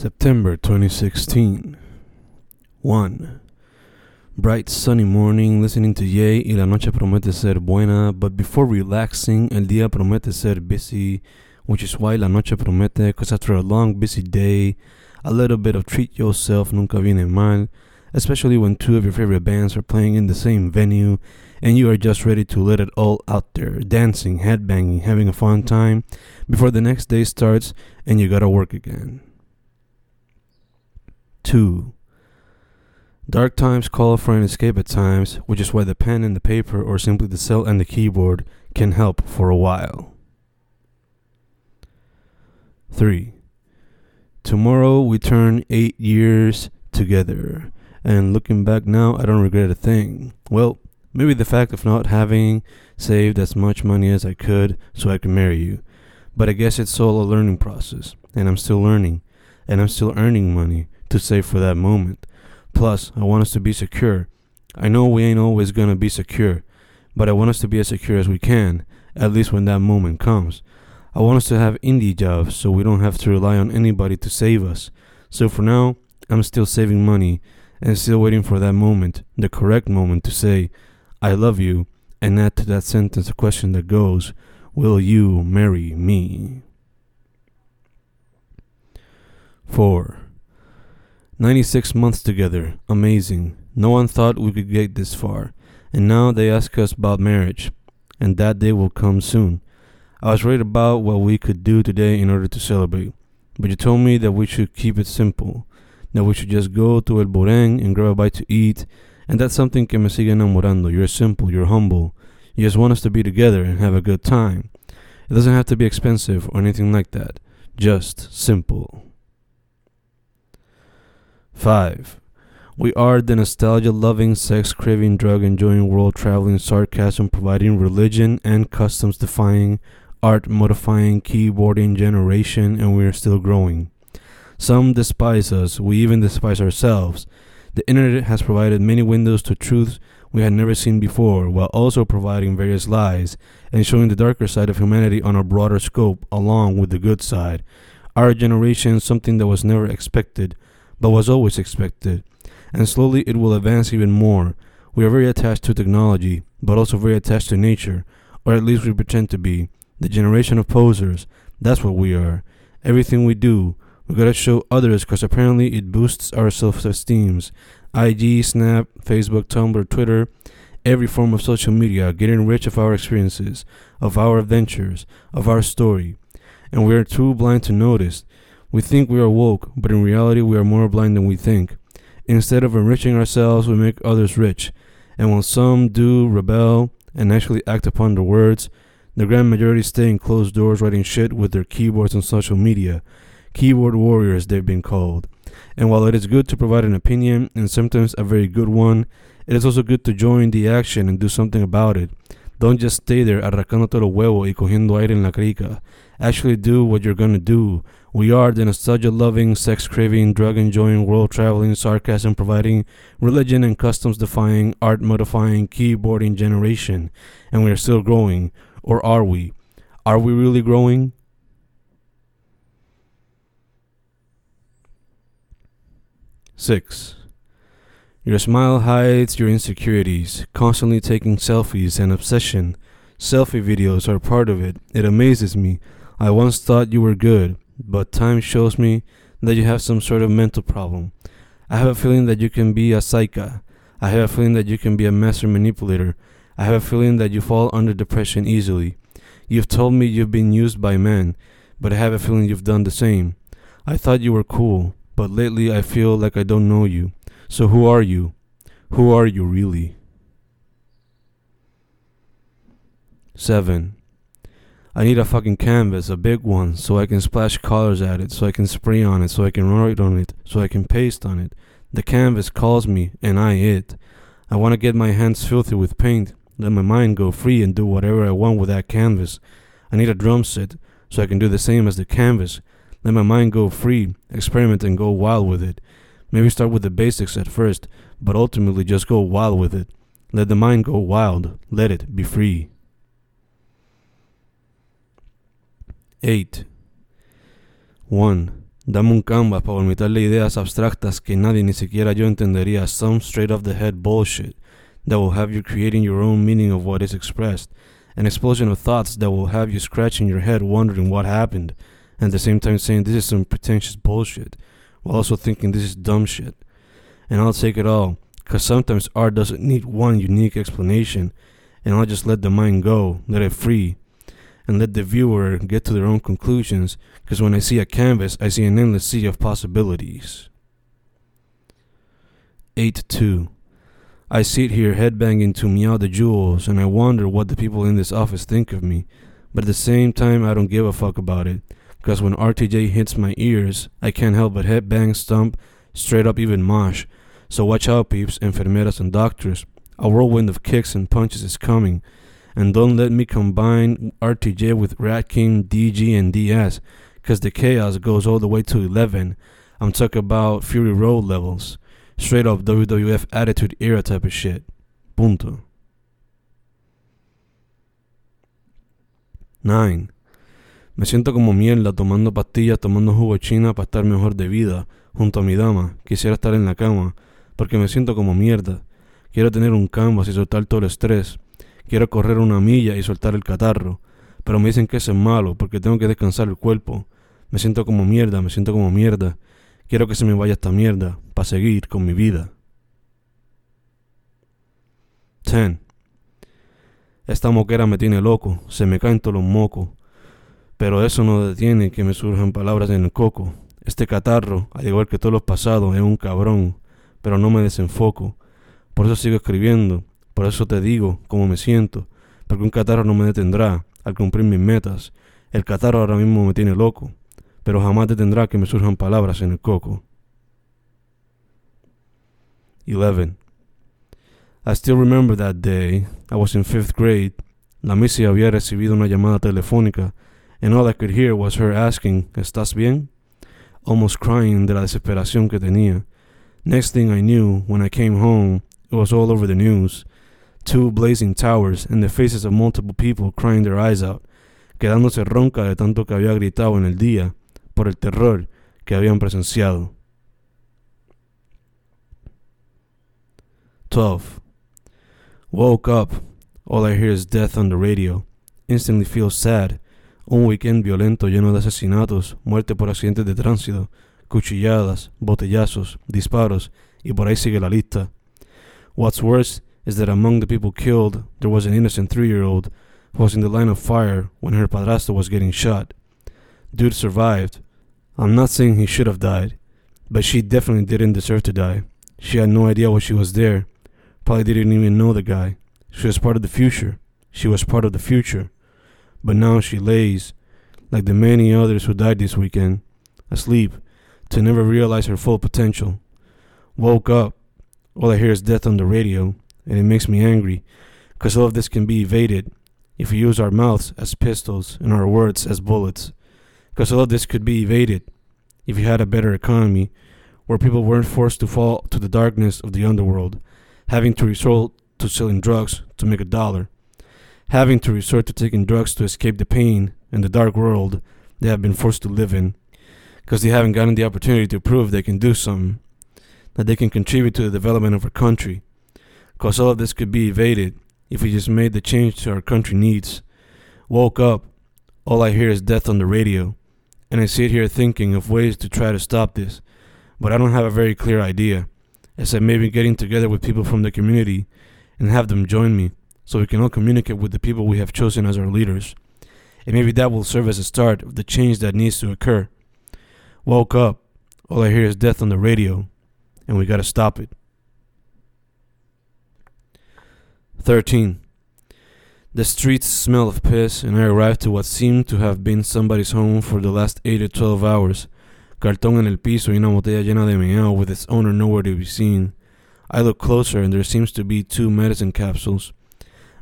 September 2016. 1. Bright sunny morning, listening to Ye y la noche promete ser buena, but before relaxing, el día promete ser busy, which is why la noche promete, cause after a long busy day, a little bit of treat yourself nunca viene mal, especially when two of your favorite bands are playing in the same venue and you are just ready to let it all out there, dancing, headbanging, having a fun time before the next day starts and you gotta work again. 2. Dark times call for an escape at times, which is why the pen and the paper, or simply the cell and the keyboard, can help for a while. 3. Tomorrow we turn eight years together, and looking back now, I don't regret a thing. Well, maybe the fact of not having saved as much money as I could so I could marry you, but I guess it's all a learning process, and I'm still learning, and I'm still earning money to save for that moment. Plus, I want us to be secure. I know we ain't always gonna be secure, but I want us to be as secure as we can, at least when that moment comes. I want us to have indie jobs so we don't have to rely on anybody to save us. So for now, I'm still saving money and still waiting for that moment, the correct moment to say, I love you, and add to that sentence a question that goes, Will you marry me? 4. 96 months together. Amazing. No one thought we could get this far. And now they ask us about marriage. And that day will come soon. I was worried about what we could do today in order to celebrate. But you told me that we should keep it simple. That we should just go to El Boreng and grab a bite to eat. And that's something que me sigue enamorando. You're simple. You're humble. You just want us to be together and have a good time. It doesn't have to be expensive or anything like that. Just simple. 5. We are the nostalgia loving, sex craving, drug enjoying, world traveling, sarcasm providing, religion and customs defying, art modifying, keyboarding generation, and we are still growing. Some despise us, we even despise ourselves. The internet has provided many windows to truths we had never seen before, while also providing various lies and showing the darker side of humanity on a broader scope along with the good side. Our generation, something that was never expected, but was always expected, and slowly it will advance even more. We are very attached to technology, but also very attached to nature, or at least we pretend to be. The generation of posers, that's what we are. Everything we do, we gotta show others because apparently it boosts our self esteems. IG, Snap, Facebook, Tumblr, Twitter, every form of social media, getting rich of our experiences, of our adventures, of our story. And we are too blind to notice. We think we are woke, but in reality, we are more blind than we think. Instead of enriching ourselves, we make others rich. And when some do rebel and actually act upon their words, the grand majority stay in closed doors writing shit with their keyboards on social media. Keyboard warriors, they've been called. And while it is good to provide an opinion, and sometimes a very good one, it is also good to join the action and do something about it. Don't just stay there arrancándote los huevos y cogiendo aire en la crica. Actually do what you're gonna do. We are the nostalgia loving, sex craving, drug enjoying, world traveling, sarcasm providing, religion and customs defying, art modifying, keyboarding generation. And we are still growing. Or are we? Are we really growing? Six. Your smile hides your insecurities, constantly taking selfies and obsession. Selfie videos are part of it. It amazes me. I once thought you were good, but time shows me that you have some sort of mental problem. I have a feeling that you can be a psycho. I have a feeling that you can be a master manipulator. I have a feeling that you fall under depression easily. You've told me you've been used by men, but I have a feeling you've done the same. I thought you were cool, but lately I feel like I don't know you. So who are you? Who are you really? 7. I need a fucking canvas, a big one, so I can splash colors at it, so I can spray on it, so I can write on it, so I can paste on it. The canvas calls me, and I it. I want to get my hands filthy with paint, let my mind go free and do whatever I want with that canvas. I need a drum set, so I can do the same as the canvas. Let my mind go free, experiment and go wild with it. Maybe start with the basics at first, but ultimately just go wild with it. Let the mind go wild, let it be free. 8. 1. Dame un canvas para vomitarle ideas abstractas que nadie, ni siquiera yo, entendería. Some straight off the head bullshit that will have you creating your own meaning of what is expressed. An explosion of thoughts that will have you scratching your head wondering what happened, and at the same time saying this is some pretentious bullshit, while also thinking this is dumb shit. And I'll take it all, because sometimes art doesn't need one unique explanation, and I'll just let the mind go, let it free, and let the viewer get to their own conclusions, because when I see a canvas, I see an endless sea of possibilities. 8 2. I sit here headbanging to Meow the Jewels, and I wonder what the people in this office think of me, but at the same time, I don't give a fuck about it, because when RTJ hits my ears, I can't help but headbang, stump, straight up even mosh. So watch out, peeps, enfermeras, and doctors. A whirlwind of kicks and punches is coming. And don't let me combine RTJ with Rat King, DG, and DS, because the chaos goes all the way to 11. I'm talking about Fury Road levels. Straight up WWF Attitude Era type of shit. Punto. 9. Me siento como mierda tomando pastillas, tomando jugo china para estar mejor de vida, junto a mi dama. Quisiera estar en la cama, porque me siento como mierda. Quiero tener un canvas y soltar todo el estrés. Quiero correr una milla y soltar el catarro. Pero me dicen que eso es malo, porque tengo que descansar el cuerpo. Me siento como mierda, me siento como mierda. Quiero que se me vaya esta mierda, para seguir con mi vida. 10. Esta moquera me tiene loco, se me caen todos los mocos. Pero eso no detiene que me surjan palabras en el coco. Este catarro, al igual que todos los pasados, es un cabrón, pero no me desenfoco. Por eso sigo escribiendo, por eso te digo cómo me siento, porque un catarro no me detendrá al cumplir mis metas. El catarro ahora mismo me tiene loco, pero jamás detendrá que me surjan palabras en el coco. 11. I still remember that day. I was in fifth grade. La missy había recibido una llamada telefónica and all I could hear was her asking, ¿Estás bien? Almost crying de la desesperación que tenía. Next thing I knew, when I came home, it was all over the news. Two blazing towers and the faces of multiple people crying their eyes out, quedándose ronca de tanto que había gritado en el día por el terror que habían presenciado. 12. Woke up. All I hear is death on the radio. Instantly feel sad Un weekend violento lleno de asesinatos, muerte por accidentes de tránsito, cuchilladas, botellazos, disparos, y por ahí sigue la lista. What's worse is that among the people killed, there was an innocent three year old who was in the line of fire when her padrastro was getting shot. Dude survived. I'm not saying he should have died, but she definitely didn't deserve to die. She had no idea why she was there. Probably didn't even know the guy. She was part of the future. She was part of the future. But now she lays, like the many others who died this weekend, asleep, to never realize her full potential. Woke up, all I hear is death on the radio, and it makes me angry, because all of this can be evaded if we use our mouths as pistols and our words as bullets. Because all of this could be evaded if we had a better economy where people weren't forced to fall to the darkness of the underworld, having to resort to selling drugs to make a dollar having to resort to taking drugs to escape the pain and the dark world they have been forced to live in because they haven't gotten the opportunity to prove they can do something, that they can contribute to the development of our country. Because all of this could be evaded if we just made the change to our country needs. Woke up, all I hear is death on the radio, and I sit here thinking of ways to try to stop this, but I don't have a very clear idea, except maybe getting together with people from the community and have them join me so we can all communicate with the people we have chosen as our leaders. And maybe that will serve as a start of the change that needs to occur. Woke up, all I hear is death on the radio, and we gotta stop it. 13. The streets smell of piss, and I arrive to what seemed to have been somebody's home for the last 8 or 12 hours. Cartón en el piso y una botella llena de meow with its owner nowhere to be seen. I look closer, and there seems to be two medicine capsules.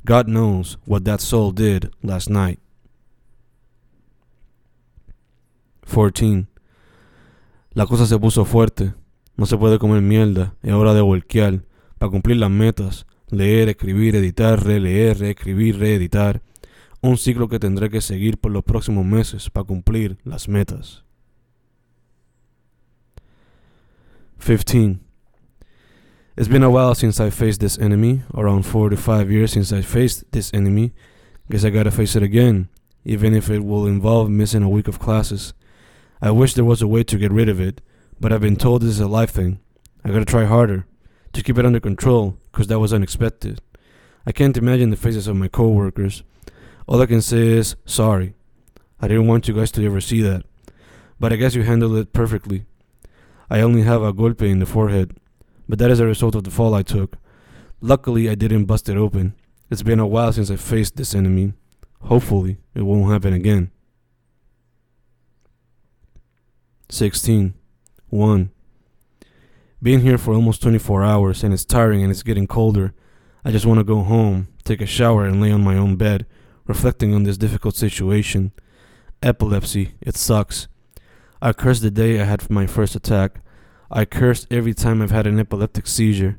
God knows what that soul did last night. 14. La cosa se puso fuerte. No se puede comer mierda. Es hora de volquear. Para cumplir las metas. Leer, escribir, editar, releer, reescribir, reeditar. Un ciclo que tendré que seguir por los próximos meses para cumplir las metas. 15. It's been a while since I faced this enemy, around 4 to 5 years since I faced this enemy. Guess I gotta face it again, even if it will involve missing a week of classes. I wish there was a way to get rid of it, but I've been told this is a life thing. I gotta try harder to keep it under control, cause that was unexpected. I can't imagine the faces of my coworkers. All I can say is sorry. I didn't want you guys to ever see that, but I guess you handled it perfectly. I only have a golpe in the forehead, but that is a result of the fall I took. Luckily, I didn't bust it open. It's been a while since I faced this enemy. Hopefully, it won't happen again. 16. 1. Being here for almost 24 hours and it's tiring and it's getting colder. I just want to go home, take a shower, and lay on my own bed, reflecting on this difficult situation. Epilepsy, it sucks. I cursed the day I had my first attack. I curse every time I've had an epileptic seizure.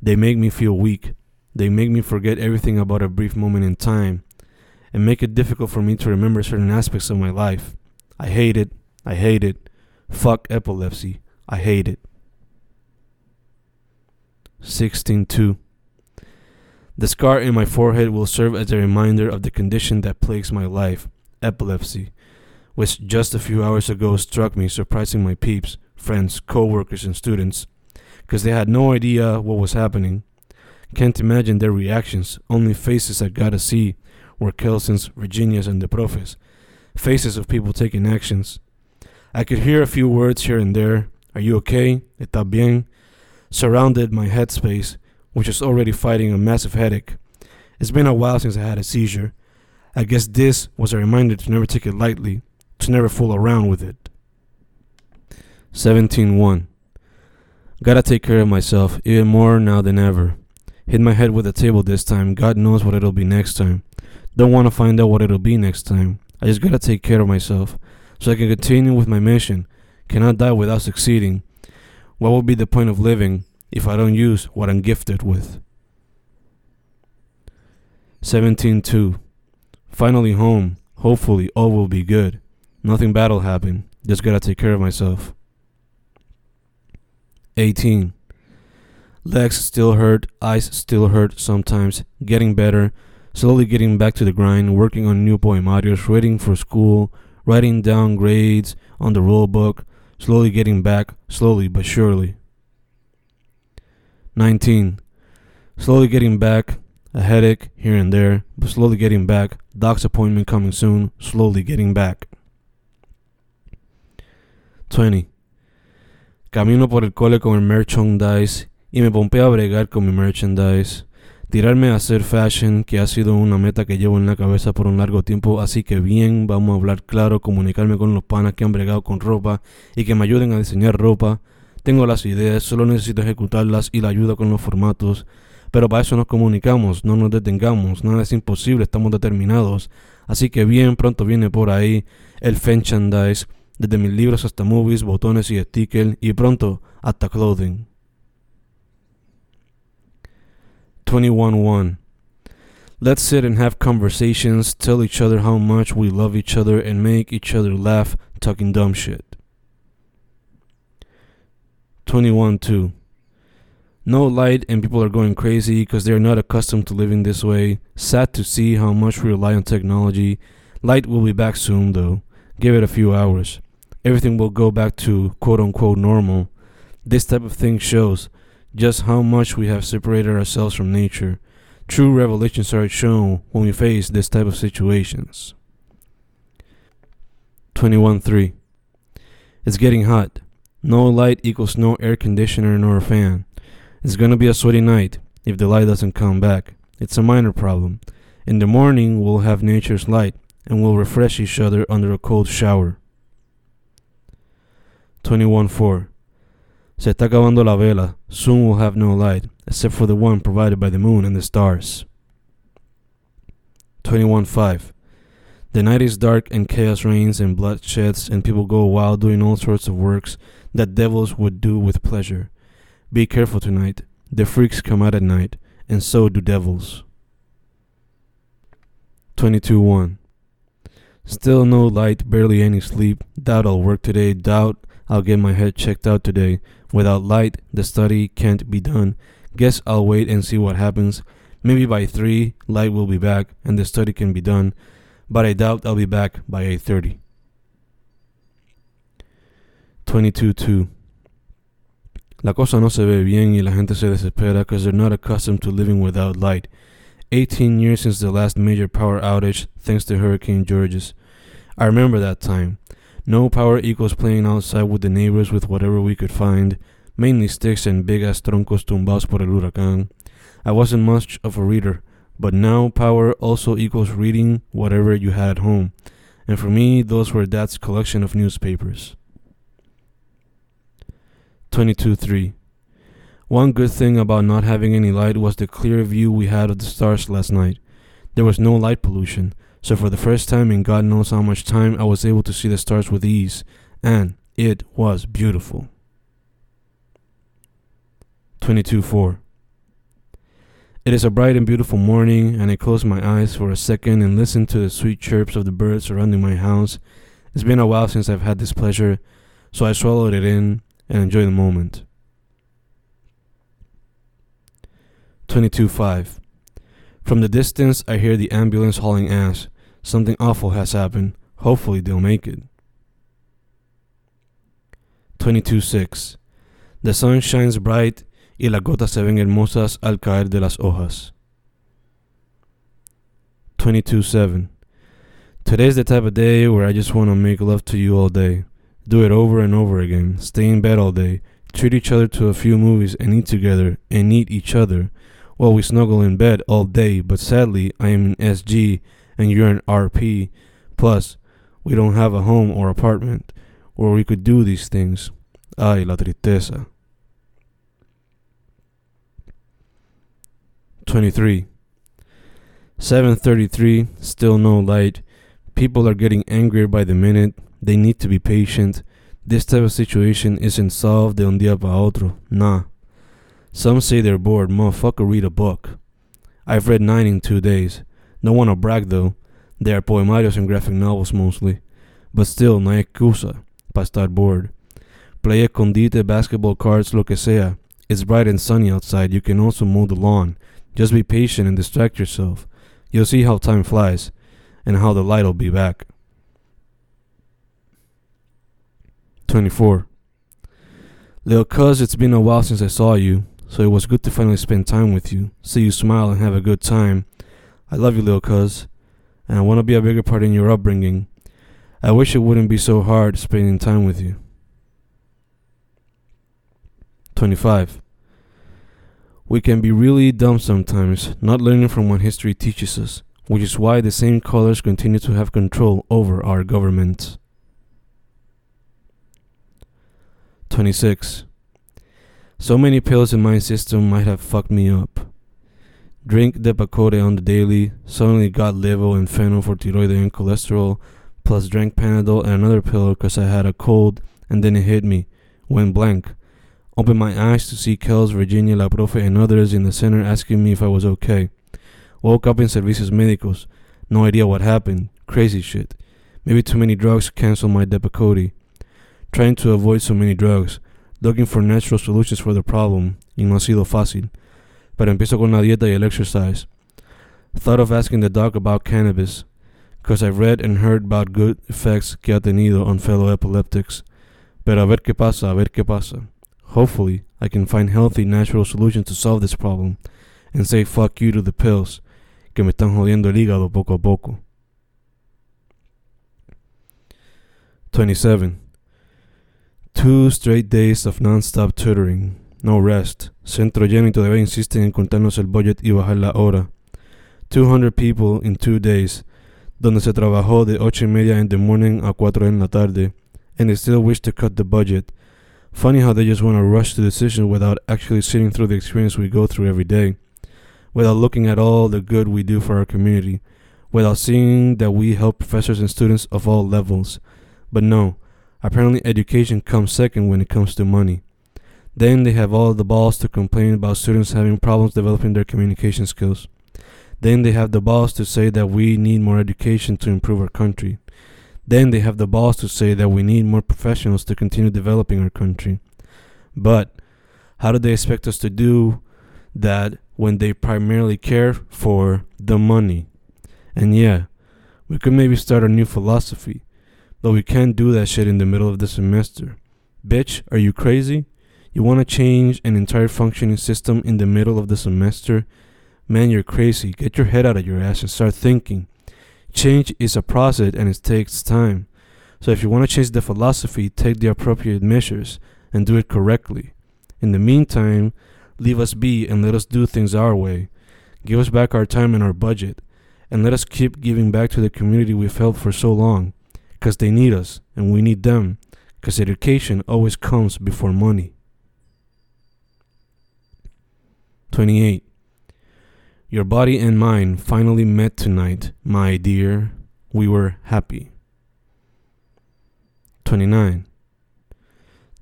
They make me feel weak. They make me forget everything about a brief moment in time and make it difficult for me to remember certain aspects of my life. I hate it. I hate it. Fuck epilepsy. I hate it. 16.2 The scar in my forehead will serve as a reminder of the condition that plagues my life, epilepsy which just a few hours ago struck me, surprising my peeps, friends, co workers, and students, because they had no idea what was happening. Can't imagine their reactions, only faces I gotta see were Kelson's, Virginia's, and the Profes. Faces of people taking actions. I could hear a few words here and there. Are you okay? Está bien? Surrounded my headspace, which was already fighting a massive headache. It's been a while since I had a seizure. I guess this was a reminder to never take it lightly, to never fool around with it. 17.1 Gotta take care of myself, even more now than ever. Hit my head with a table this time. God knows what it'll be next time. Don't want to find out what it'll be next time. I just gotta take care of myself so I can continue with my mission. Cannot die without succeeding. What would be the point of living if I don't use what I'm gifted with? 17.2 Finally home. Hopefully all will be good. Nothing bad will happen. Just gotta take care of myself. 18. Legs still hurt, eyes still hurt sometimes. Getting better, slowly getting back to the grind, working on new poemarios, reading for school, writing down grades on the rule book, slowly getting back, slowly but surely. 19. Slowly getting back, a headache here and there, but slowly getting back, doc's appointment coming soon, slowly getting back. 20. Camino por el cole con el merchandise y me pompeo a bregar con mi merchandise. Tirarme a hacer fashion, que ha sido una meta que llevo en la cabeza por un largo tiempo, así que bien, vamos a hablar claro, comunicarme con los panas que han bregado con ropa y que me ayuden a diseñar ropa. Tengo las ideas, solo necesito ejecutarlas y la ayuda con los formatos. Pero para eso nos comunicamos, no nos detengamos, nada es imposible, estamos determinados. Así que bien, pronto viene por ahí el merchandise desde mis libros hasta movies, botones y stickers, y pronto hasta clothing. 21.1 Let's sit and have conversations, tell each other how much we love each other, and make each other laugh talking dumb shit. 21.2 No light and people are going crazy because they are not accustomed to living this way. Sad to see how much we rely on technology. Light will be back soon though. Give it a few hours everything will go back to quote unquote normal. This type of thing shows just how much we have separated ourselves from nature. True revelations are shown when we face this type of situations. 21.3 It's getting hot. No light equals no air conditioner nor fan. It's gonna be a sweaty night if the light doesn't come back. It's a minor problem. In the morning, we'll have nature's light and we'll refresh each other under a cold shower. 21.4 Se está acabando la vela. Soon we'll have no light, except for the one provided by the moon and the stars. 21.5 The night is dark and chaos reigns and blood sheds and people go wild doing all sorts of works that devils would do with pleasure. Be careful tonight. The freaks come out at night, and so do devils. 22.1 Still no light, barely any sleep. Doubt I'll work today. Doubt I'll get my head checked out today. Without light, the study can't be done. Guess I'll wait and see what happens. Maybe by 3, light will be back and the study can be done, but I doubt I'll be back by 8:30. 22-2 La cosa no se ve bien y la gente se desespera because they're not accustomed to living without light. 18 years since the last major power outage thanks to Hurricane Georges. I remember that time. No power equals playing outside with the neighbors with whatever we could find, mainly sticks and big ass troncos tumbados por el huracán. I wasn't much of a reader, but now power also equals reading whatever you had at home. And for me, those were dad's collection of newspapers. 22 3. One good thing about not having any light was the clear view we had of the stars last night. There was no light pollution, so for the first time in God knows how much time, I was able to see the stars with ease, and it was beautiful. 22 4. It is a bright and beautiful morning, and I close my eyes for a second and listen to the sweet chirps of the birds surrounding my house. It's been a while since I've had this pleasure, so I swallowed it in and enjoy the moment. 22.5. From the distance, I hear the ambulance hauling ass. Something awful has happened. Hopefully, they'll make it. 22.6. The sun shines bright y las gotas se ven hermosas al caer de las hojas. Twenty-two 22.7. Today's the type of day where I just want to make love to you all day. Do it over and over again. Stay in bed all day. Treat each other to a few movies and eat together and eat each other. Well, we snuggle in bed all day, but sadly, I am an SG and you're an RP. Plus, we don't have a home or apartment where we could do these things. Ay, la tristeza. 23. 733, still no light. People are getting angrier by the minute. They need to be patient. This type of situation isn't solved de un día pa otro. Nah. Some say they're bored. Motherfucker, read a book. I've read nine in two days. Don't want to brag though. They are poemarios and graphic novels mostly. But still, no excusa pa estar bored. Play escondite, basketball cards, lo que sea. It's bright and sunny outside. You can also mow the lawn. Just be patient and distract yourself. You'll see how time flies and how the light'll be back. 24. Little cuz, it's been a while since I saw you, so it was good to finally spend time with you, see you smile and have a good time. I love you, little cuz, and I want to be a bigger part in your upbringing. I wish it wouldn't be so hard spending time with you. 25. We can be really dumb sometimes, not learning from what history teaches us, which is why the same colors continue to have control over our government. 26. So many pills in my system might have fucked me up. Drink Depakote on the daily, suddenly got levo and phenol for thyroid and cholesterol, plus drank Panadol and another pill because I had a cold, and then it hit me. Went blank. Opened my eyes to see Kels, Virginia, La Profe, and others in the center asking me if I was okay. Woke up in Servicios Médicos. No idea what happened. Crazy shit. Maybe too many drugs canceled my Depakote trying to avoid so many drugs, looking for natural solutions for the problem, y no ha sido fácil. Pero empiezo con la dieta y el exercise. Thought of asking the doc about cannabis, because I've read and heard about good effects que ha tenido on fellow epileptics. Pero a ver qué pasa, a ver qué pasa. Hopefully, I can find healthy, natural solutions to solve this problem, and say fuck you to the pills, que me están jodiendo el hígado poco a poco. 27. Two straight days of non-stop tutoring, no rest. Centro lleno y todavía insisten en contarnos el budget y bajar la hora. 200 people in two days, donde se trabajó de ocho y media in the morning a cuatro en la tarde, and they still wish to cut the budget. Funny how they just want to rush to decision without actually sitting through the experience we go through every day, without looking at all the good we do for our community, without seeing that we help professors and students of all levels. But no, Apparently, education comes second when it comes to money. Then they have all the balls to complain about students having problems developing their communication skills. Then they have the balls to say that we need more education to improve our country. Then they have the balls to say that we need more professionals to continue developing our country. But how do they expect us to do that when they primarily care for the money? And yeah, we could maybe start a new philosophy, but we can't do that shit in the middle of the semester. Bitch, are you crazy? You want to change an entire functioning system in the middle of the semester? Man, you're crazy. Get your head out of your ass and start thinking. Change is a process and it takes time. So if you want to change the philosophy, take the appropriate measures and do it correctly. In the meantime, leave us be and let us do things our way. Give us back our time and our budget, and let us keep giving back to the community we've helped for so long, because they need us and we need them, because education always comes before money. 28. Your body and mind finally met tonight, my dear. We were happy. 29.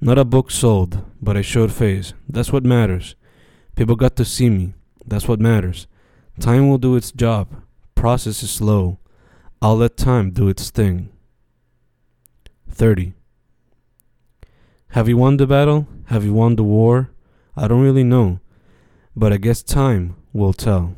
Not a book sold, but I showed face. That's what matters. People got to see me. That's what matters. Time will do its job. Process is slow. I'll let time do its thing. 30. Have you won the battle? Have you won the war? I don't really know, but I guess time will tell.